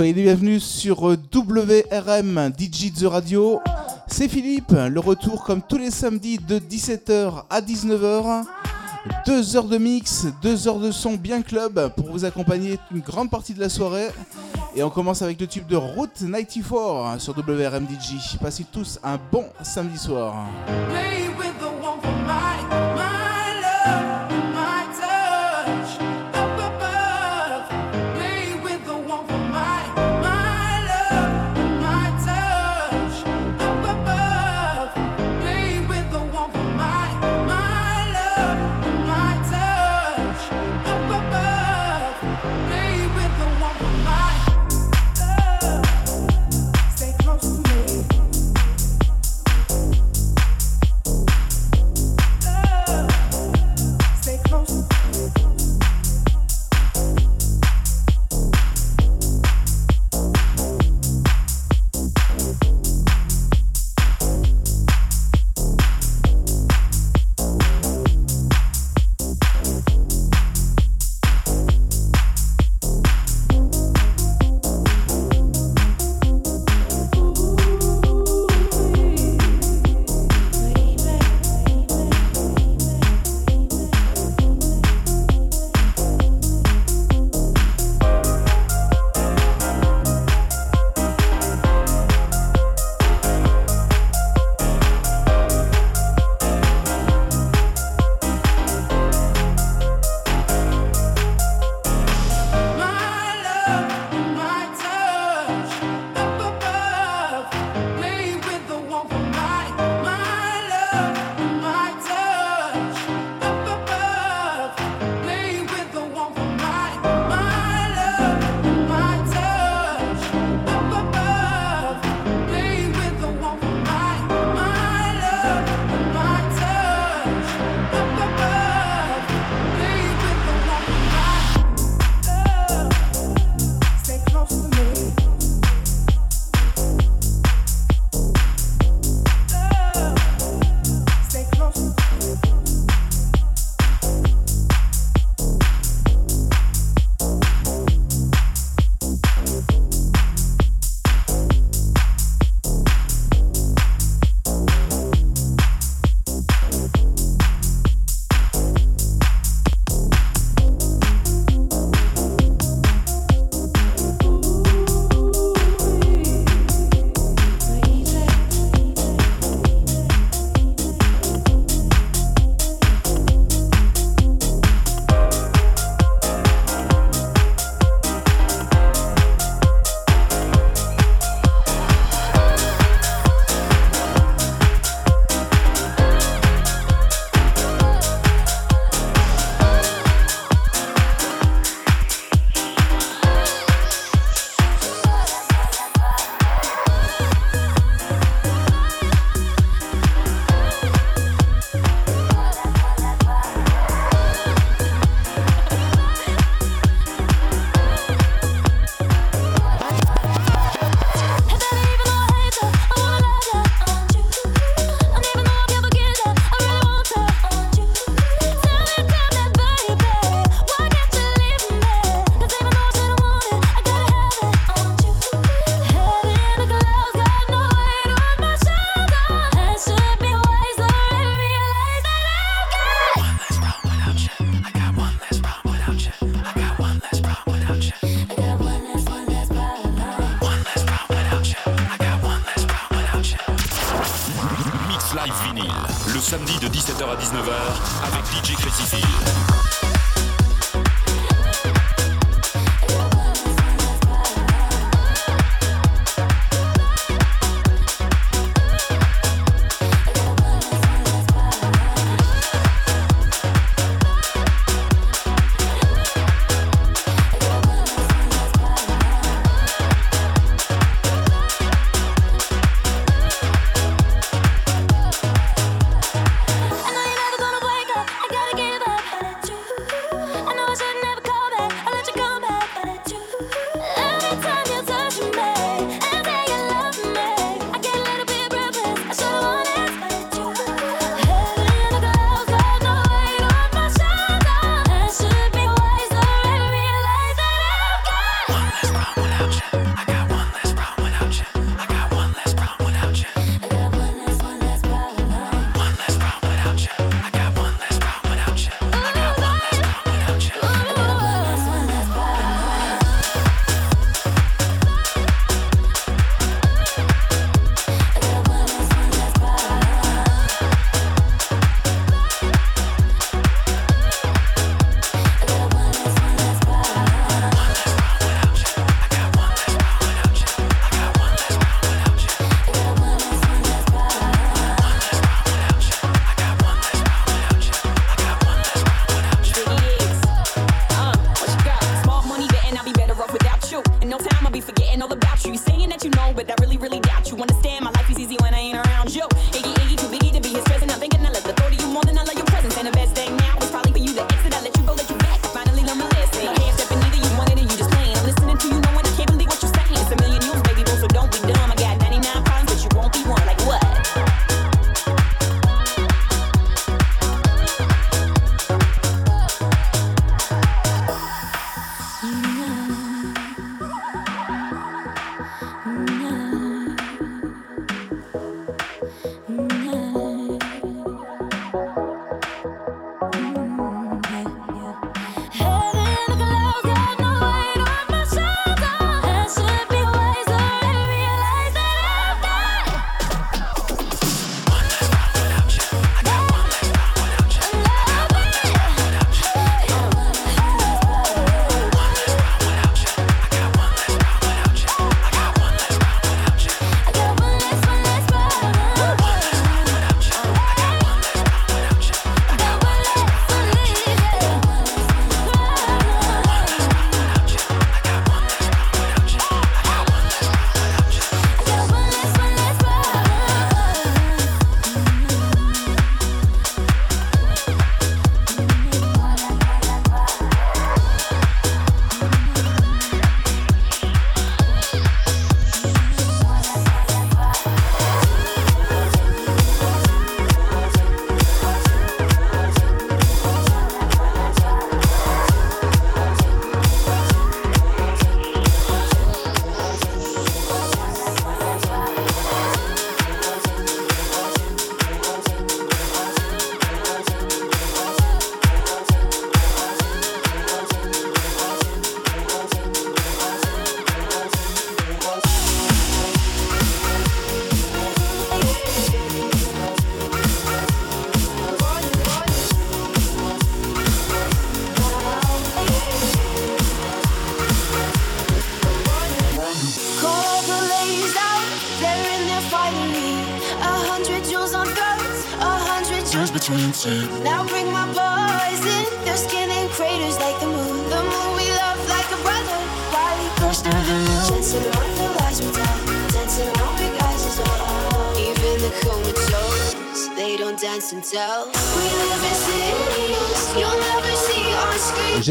Soyez les bienvenus sur euh, WRM DJ The Radio. C'est Philippe, le retour comme tous les samedis de 17h à 19h. Deux heures de mix, deux heures de son bien club pour vous accompagner une grande partie de la soirée. Et on commence avec le tube de Route 94 sur WRM DJ. Passez tous un bon samedi soir.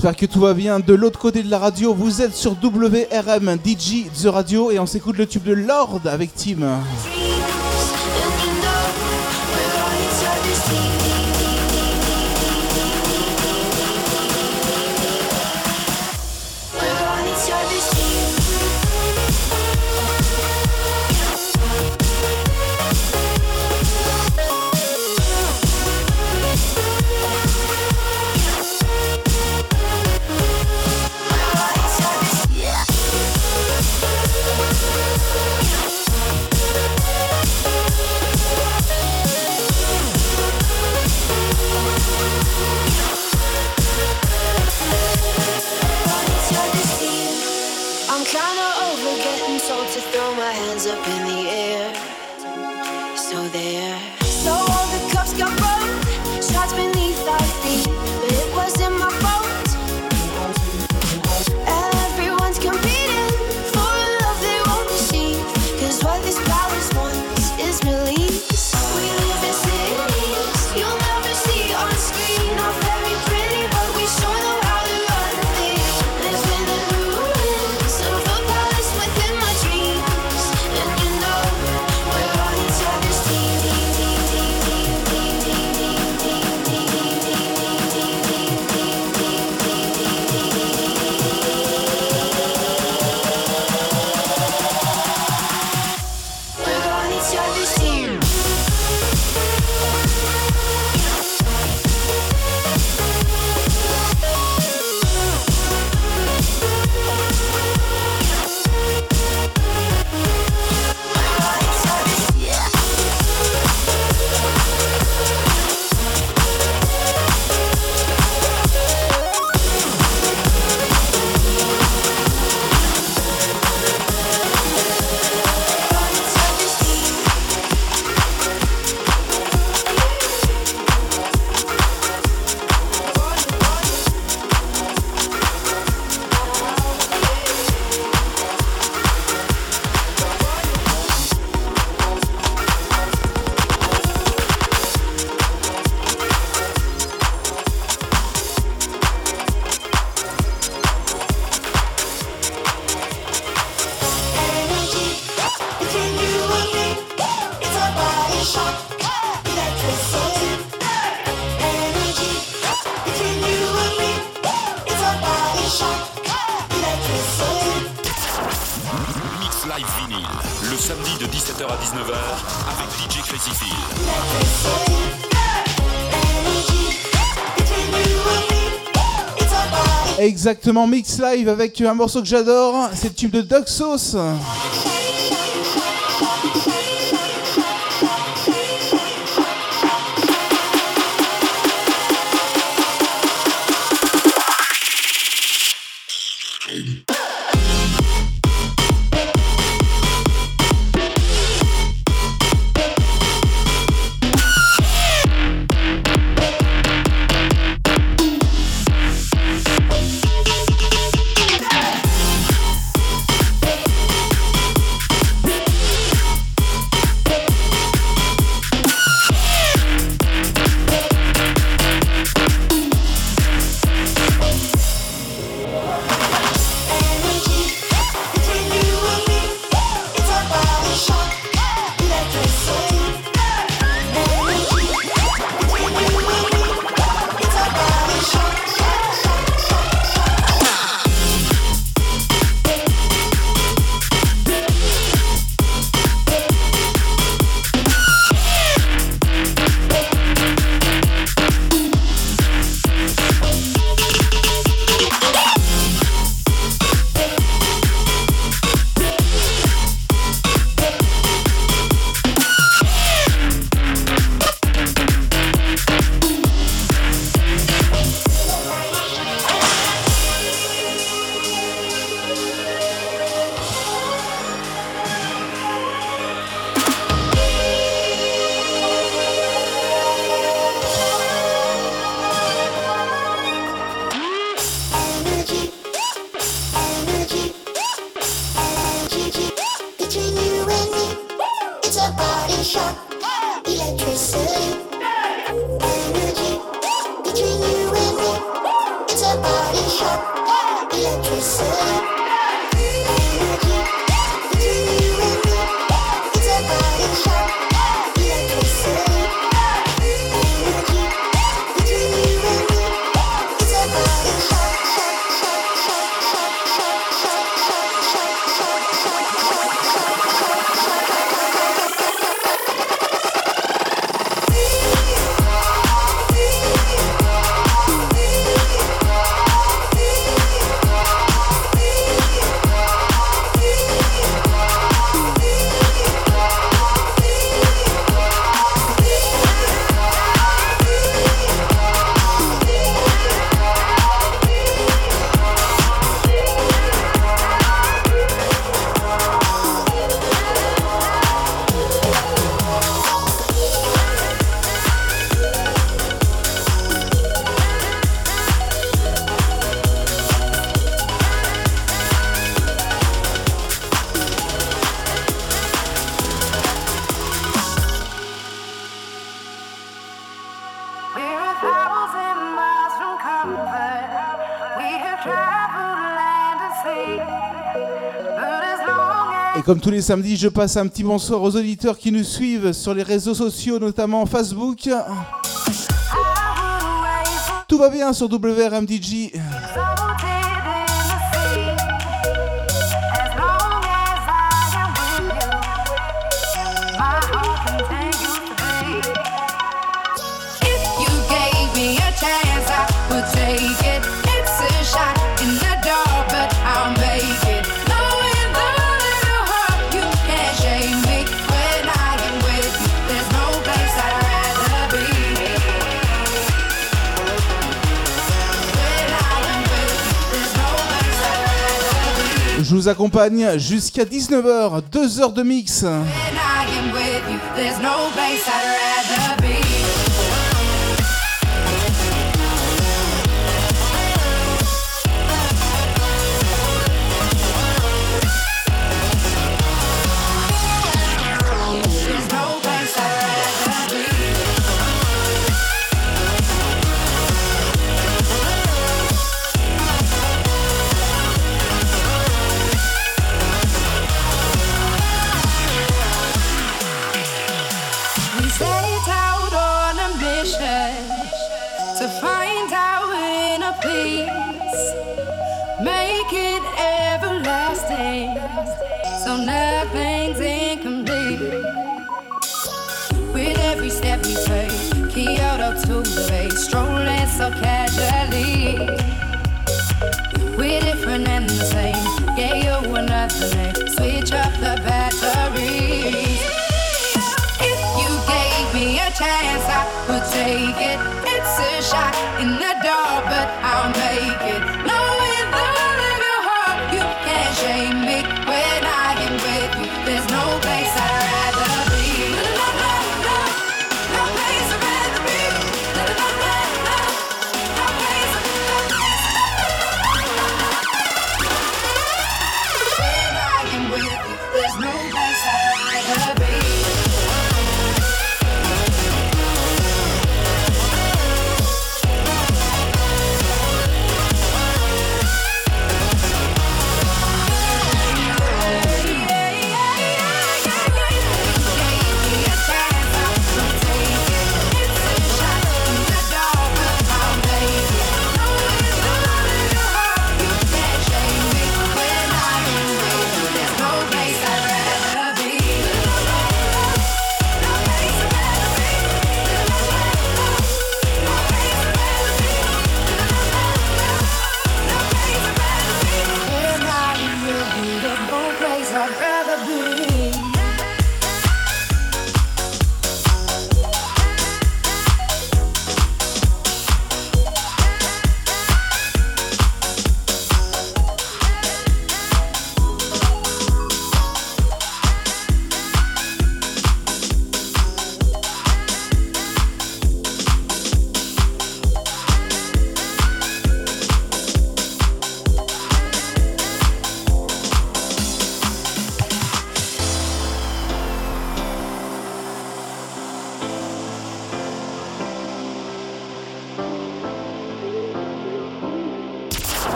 J'espère que tout va bien de l'autre côté de la radio. Vous êtes sur WRM DJ The Radio et on s'écoute le tube de Lord avec Tim. Samedi de 17h à 19h avec DJ Crazy. Exactement, Mix Live avec un morceau que j'adore, c'est le tube de Duck Sauce. Comme tous les samedis, je passe un petit bonsoir aux auditeurs qui nous suivent sur les réseaux sociaux, notamment Facebook. Tout va bien sur WRMDG. Accompagne jusqu'à 19h, 2 heures de mix. get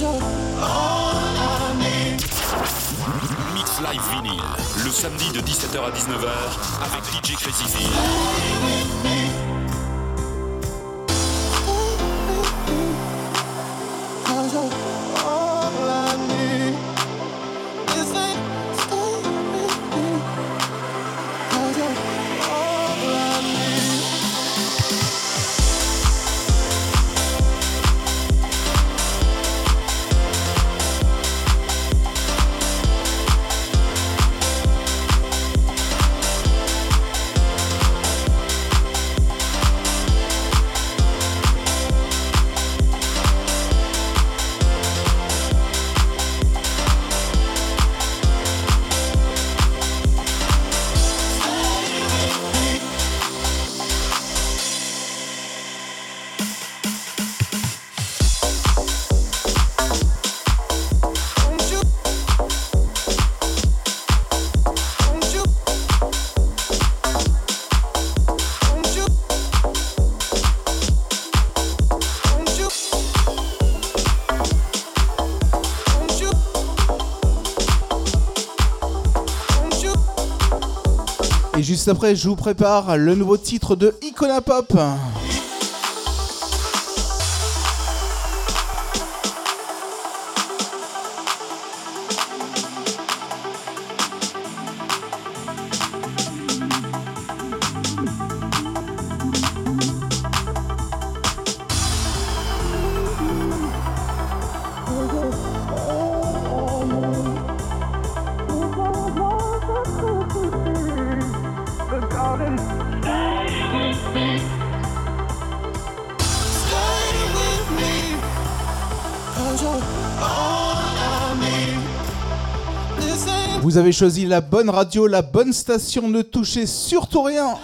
toujours. Mix Live Vinyl, le samedi de 17h à 19h avec DJ Crazy juste après, je vous prépare le nouveau titre de Icona Pop. Vous avez choisi la bonne radio, la bonne station, ne touchez surtout rien.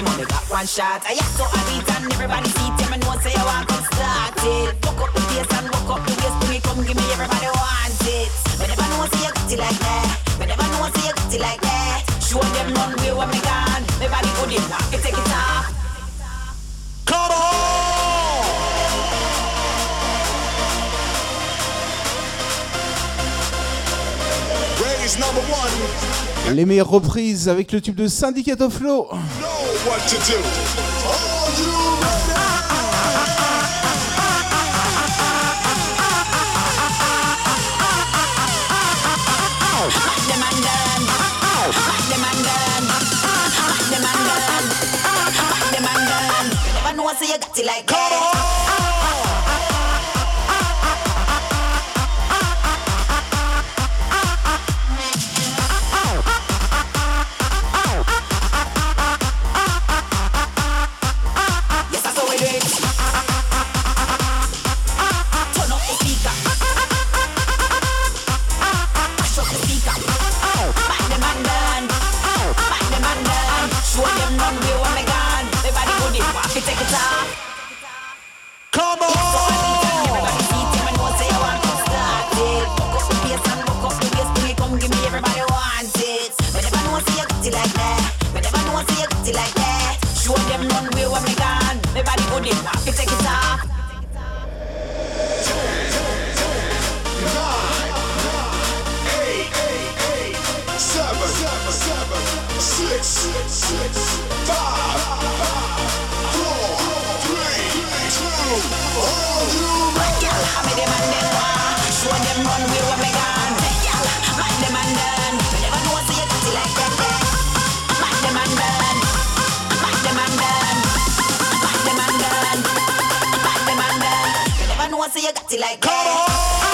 One shot, I so I beat and everybody see him and know say I want to start it. Fuck up the place and walk up the waist, bring it, come give me everybody want it. But never know say you got it like that. But never know say you got it like that. Show them none way when me gone. Everybody go in, walk it, take it off. Come on! Raise number one, Les meilleures reprises avec le tube de Syndicate of Flow. What to do. Are you ready? Smack them and done. Smack them and done. Smack them and done. Smack them and done. You never know say you got it like that. You got it like that.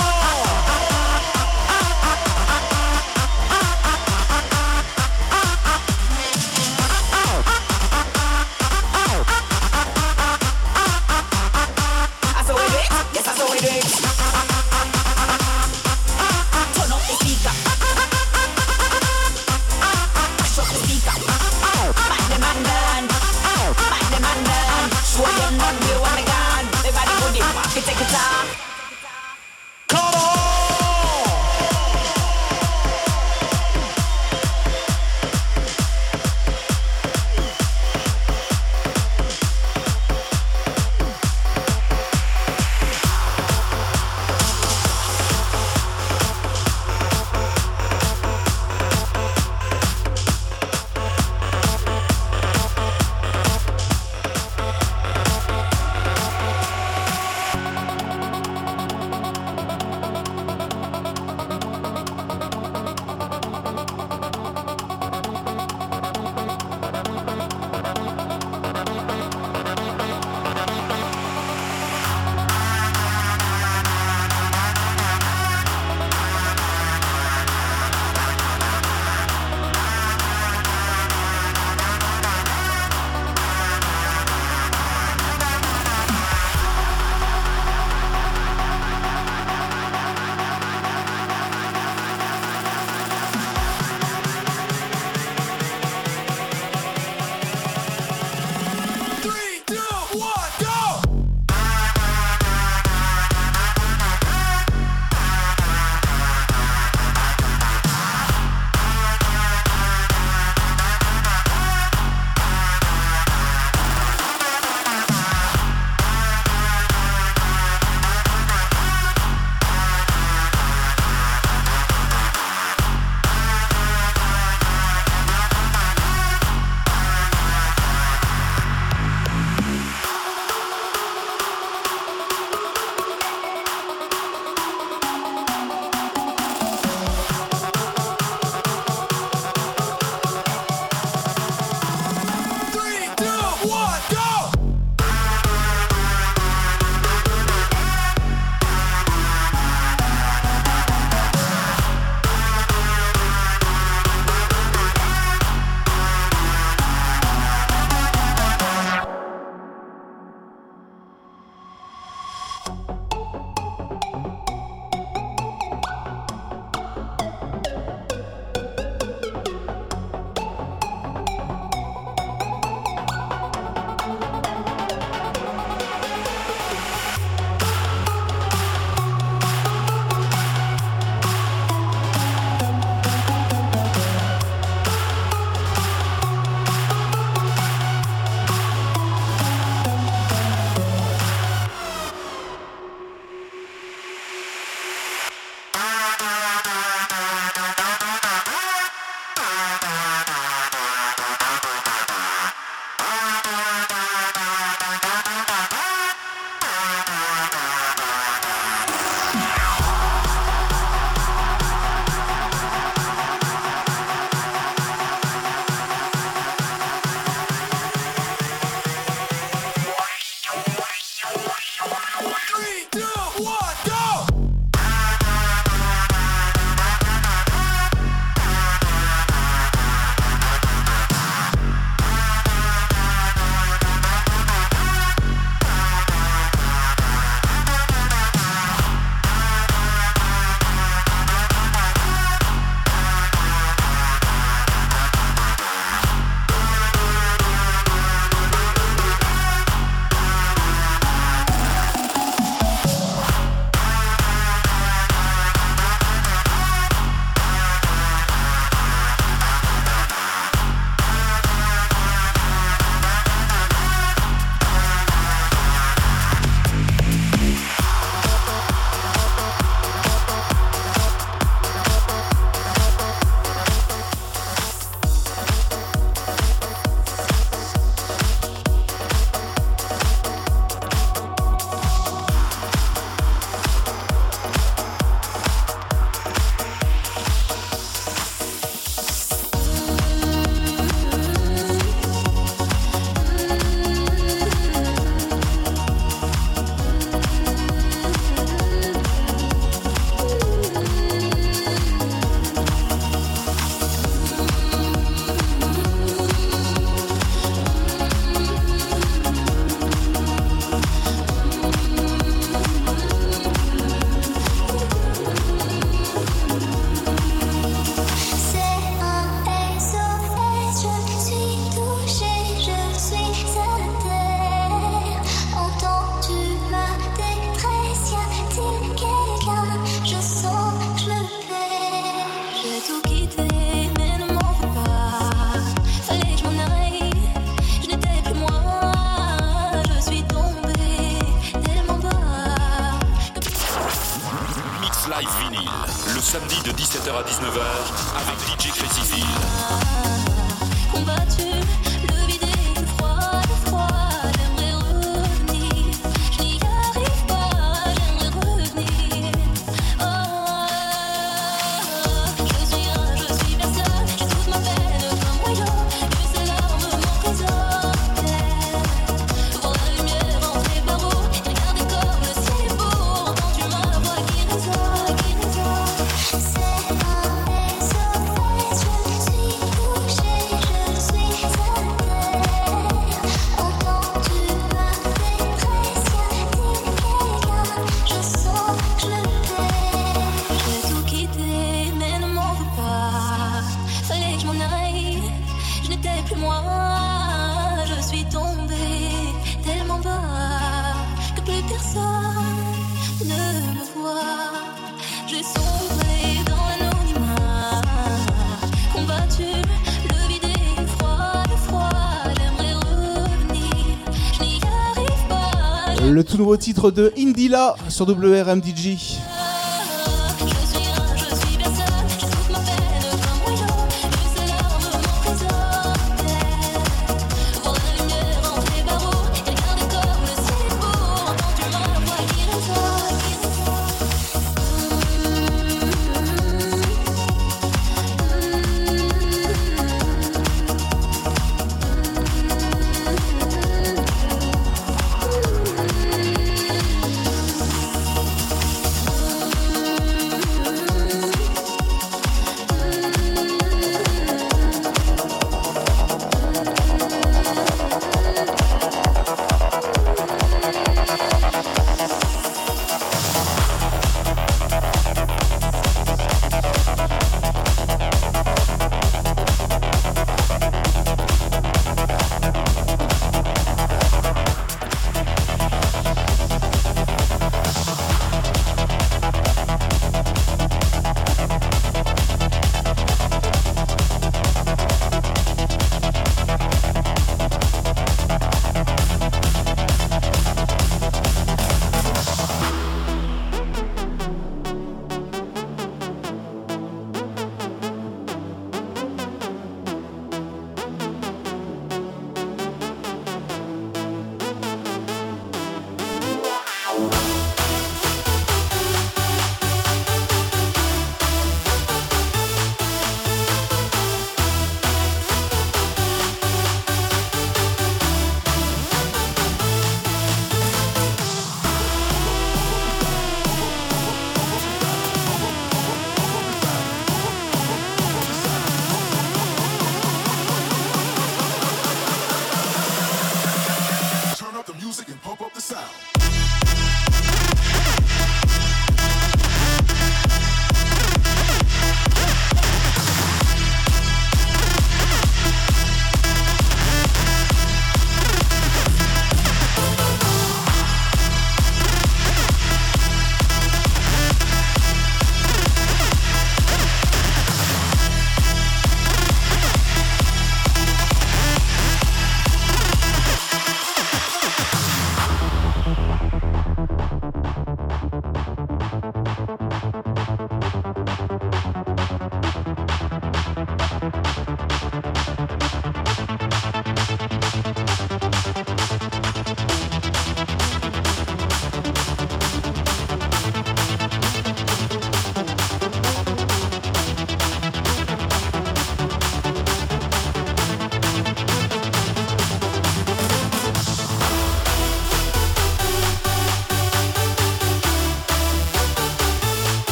Nouveau titre de Indila sur WRMDJ.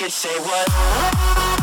could say what?